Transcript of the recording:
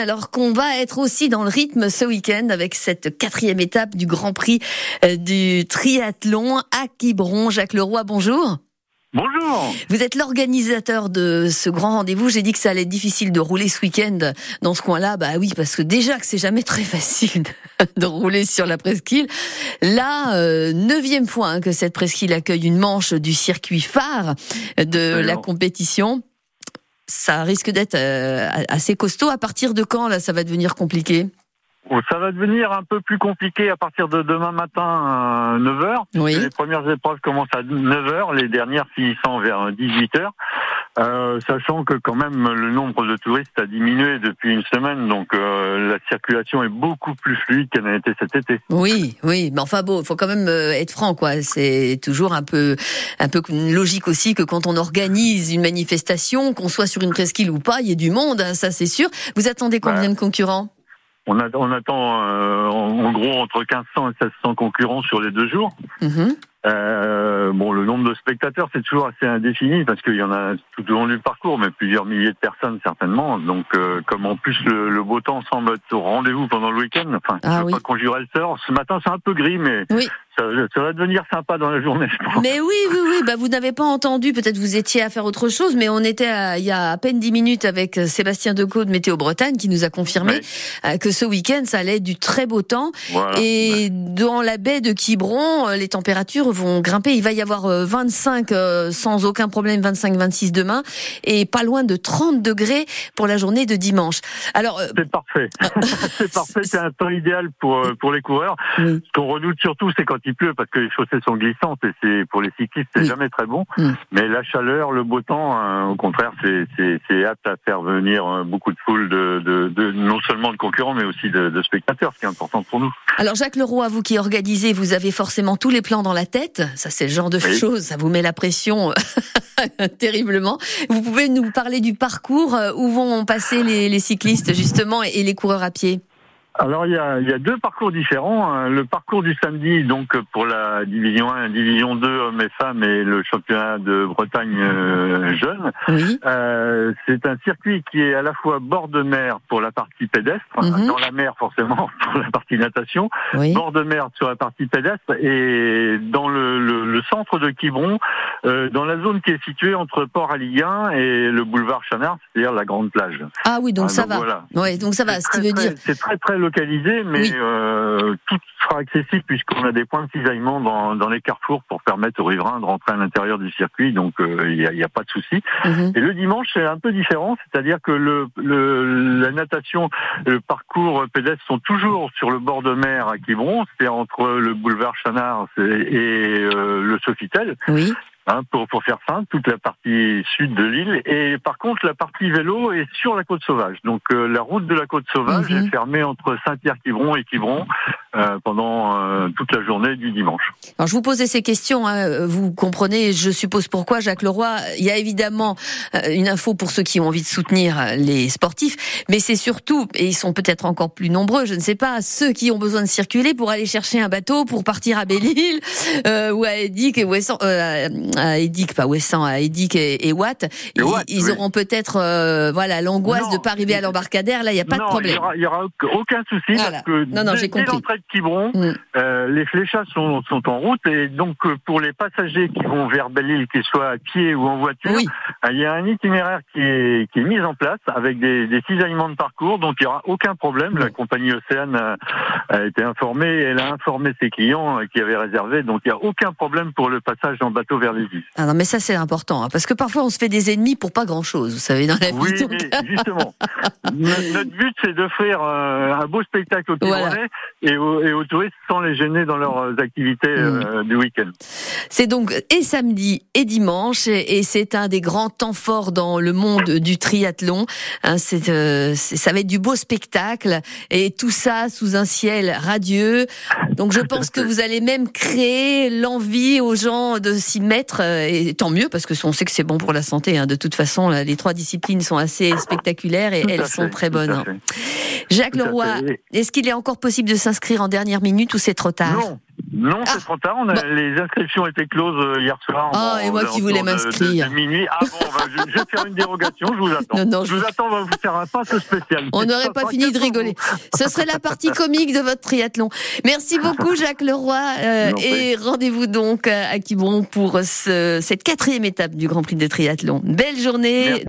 Alors qu'on va être aussi dans le rythme ce week-end avec cette quatrième étape du Grand Prix euh, du triathlon à Quiberon. Jacques Leroy, bonjour. Bonjour. Vous êtes l'organisateur de ce grand rendez-vous. J'ai dit que ça allait être difficile de rouler ce week-end dans ce coin-là. Bah oui, parce que déjà que c'est jamais très facile de rouler sur la presqu'île. Là, euh, neuvième fois hein, que cette presqu'île accueille une manche du circuit phare de la compétition ça risque d'être euh, assez costaud. À partir de quand, là, ça va devenir compliqué? Oh, ça va devenir un peu plus compliqué à partir de demain matin, 9h. Oui. Les premières épreuves commencent à 9h, les dernières finissant vers 18h. Euh, sachant que quand même le nombre de touristes a diminué depuis une semaine, donc euh, la circulation est beaucoup plus fluide qu'elle n'a été cet été. Oui, oui, mais enfin bon, il faut quand même euh, être franc, quoi. C'est toujours un peu, un peu logique aussi que quand on organise une manifestation, qu'on soit sur une presqu'île ou pas, il y ait du monde, hein, ça c'est sûr. Vous attendez combien de concurrents? on, attend en, gros entre 1500 et 1600 concurrents sur les deux jours. Mm-hmm. Euh, bon, le nombre de spectateurs, c'est toujours assez indéfini parce qu'il y en a tout au long du parcours, mais plusieurs milliers de personnes certainement. Donc, euh, comme en plus le, beau temps semble être au rendez-vous pendant le week-end, enfin, ah, je veux pas conjurer le sort. Ce matin, c'est un peu gris, mais oui ça, va devenir sympa dans la journée, je pense. Mais oui, oui, oui. Bah, vous n'avez pas entendu, peut-être vous étiez à faire autre chose, mais on était il y a à peine dix minutes avec euh, Sébastien Decaux de Météo Bretagne qui nous a confirmé euh, que ce week-end, ça allait être du très beau temps. Et dans la baie de Quiberon, les températures vont grimper. Il va y avoir 25 sans aucun problème, 25-26 demain, et pas loin de 30 degrés pour la journée de dimanche. Alors c'est parfait. c'est parfait. C'est un temps idéal pour pour les coureurs. Ce qu'on redoute surtout, c'est quand il pleut parce que les chaussées sont glissantes et c'est pour les cyclistes c'est jamais très bon. Mm. Mais la chaleur, le beau temps, hein, au contraire, c'est apte à faire venir beaucoup de foules de, de, de, non seulement de concurrents mais aussi de, de, spectateurs, ce qui est important pour nous. Alors Jacques Leroy, vous qui organisez, vous avez forcément tous les plans dans la tête. Ça c'est le genre de choses, ça vous met la pression terriblement. Vous pouvez nous parler du parcours euh, où vont passer les, les cyclistes justement et les coureurs à pied? Alors il y a, il y a deux parcours différents. Hein. Le parcours du samedi, donc pour la division 1, division 2 hommes et femmes et le championnat de Bretagne euh, jeune. Euh, c'est un circuit qui est à la fois bord de mer pour la partie pédestre, mhm. dans la mer forcément pour la partie natation, bord de mer sur la partie pédestre et dans le, centre de Quiberon, euh, dans la zone qui est située entre Port Aliguin et le boulevard Chanard, c'est-à-dire la grande plage. Ah oui, donc ah, ça va. Voilà. Ouais, donc ça va. Ce qui veut dire. C'est très très localisé, mais euh, tout sera accessible puisqu'on a des points de cisaillement dans, dans, les carrefours pour permettre aux riverains de rentrer à l'intérieur du circuit, donc euh, il n'y a, a, pas de souci. Mhm. Et le dimanche, c'est un peu différent, c'est-à-dire que le, le, la natation, le parcours pédestre sont toujours sur le bord de mer à Quiberon, c'est entre le boulevard Chanard et, euh, le Sofitel. Oui. Hein, pour, pour faire simple, toute la partie sud de l'île. Et par contre, la partie vélo est sur la côte sauvage. Donc euh, la route de la côte sauvage mhm. est fermée entre Saint-Pierre-Quivron et Quivron euh, pendant euh, toute la journée du dimanche. Alors je vous posais ces questions, hein, vous comprenez, je suppose pourquoi, Jacques Leroy. Il y a évidemment une info pour ceux qui ont envie de soutenir les sportifs, mais c'est surtout, et ils sont peut-être encore plus nombreux, je ne sais pas, ceux qui ont besoin de circuler pour aller chercher un bateau pour partir à Belle-Île ou à Edic et Ouessant à Edic, pas Wesson, à Edic et, et Watt, ils, auront peut-être euh, voilà l'angoisse de ne pas arriver à l'embarcadère. Là, il n'y a pas de problème. Il n'y aura, aucun souci parce que non, non, dès, l'entrée de Quiberon, mm. euh, les fléchas sont, sont en route et donc euh, pour les passagers qui vont vers Belle-Île, qu'ils soient à pied ou en voiture, il y a un itinéraire qui est, qui est mis en place avec des, des cisaillements de parcours, donc il n'y aura aucun problème. La compagnie Océane a, a, été informée, elle a informé ses clients qui avaient réservé, donc il n'y a aucun problème pour le passage en bateau vers Ah non, mais ça c'est important, hein, parce que parfois on se fait des ennemis pour pas grand-chose, vous savez, dans la vie. Oui, justement. Notre but c'est d'offrir euh, un beau spectacle aux Timonais et, aux, touristes sans les gêner dans leurs euh, activités euh, mm. du week-end. C'est donc et samedi et dimanche, et, c'est un des grands temps forts dans le monde du triathlon. Hein, c'est, ça va être du beau spectacle, et tout ça sous un ciel radieux. Donc je pense que vous allez même créer l'envie aux gens de s'y mettre et tant mieux parce que on sait que c'est bon pour la santé. Hein. De toute façon, les trois disciplines sont assez spectaculaires et elles sont très bonnes. Hein. Jacques Leroy, est-ce qu'il est encore possible de s'inscrire en dernière minute ou c'est trop tard? Non, Non, c'est ah. trop tard. On a, Les inscriptions étaient closes euh, hier soir. Ah, et moi qui voulais m'inscrire. minuit. Ah bon, bah, je, vais faire une dérogation, je vous attends. Non, non, je... vous attends, on va vous faire un passe spécial. On n'aurait pas fini de rigoler. Ce serait la partie comique de votre triathlon. Merci beaucoup, Jacques Leroy. Euh, et rendez-vous donc à Quiberon pour ce, cette quatrième étape du Grand Prix de triathlon. Belle journée.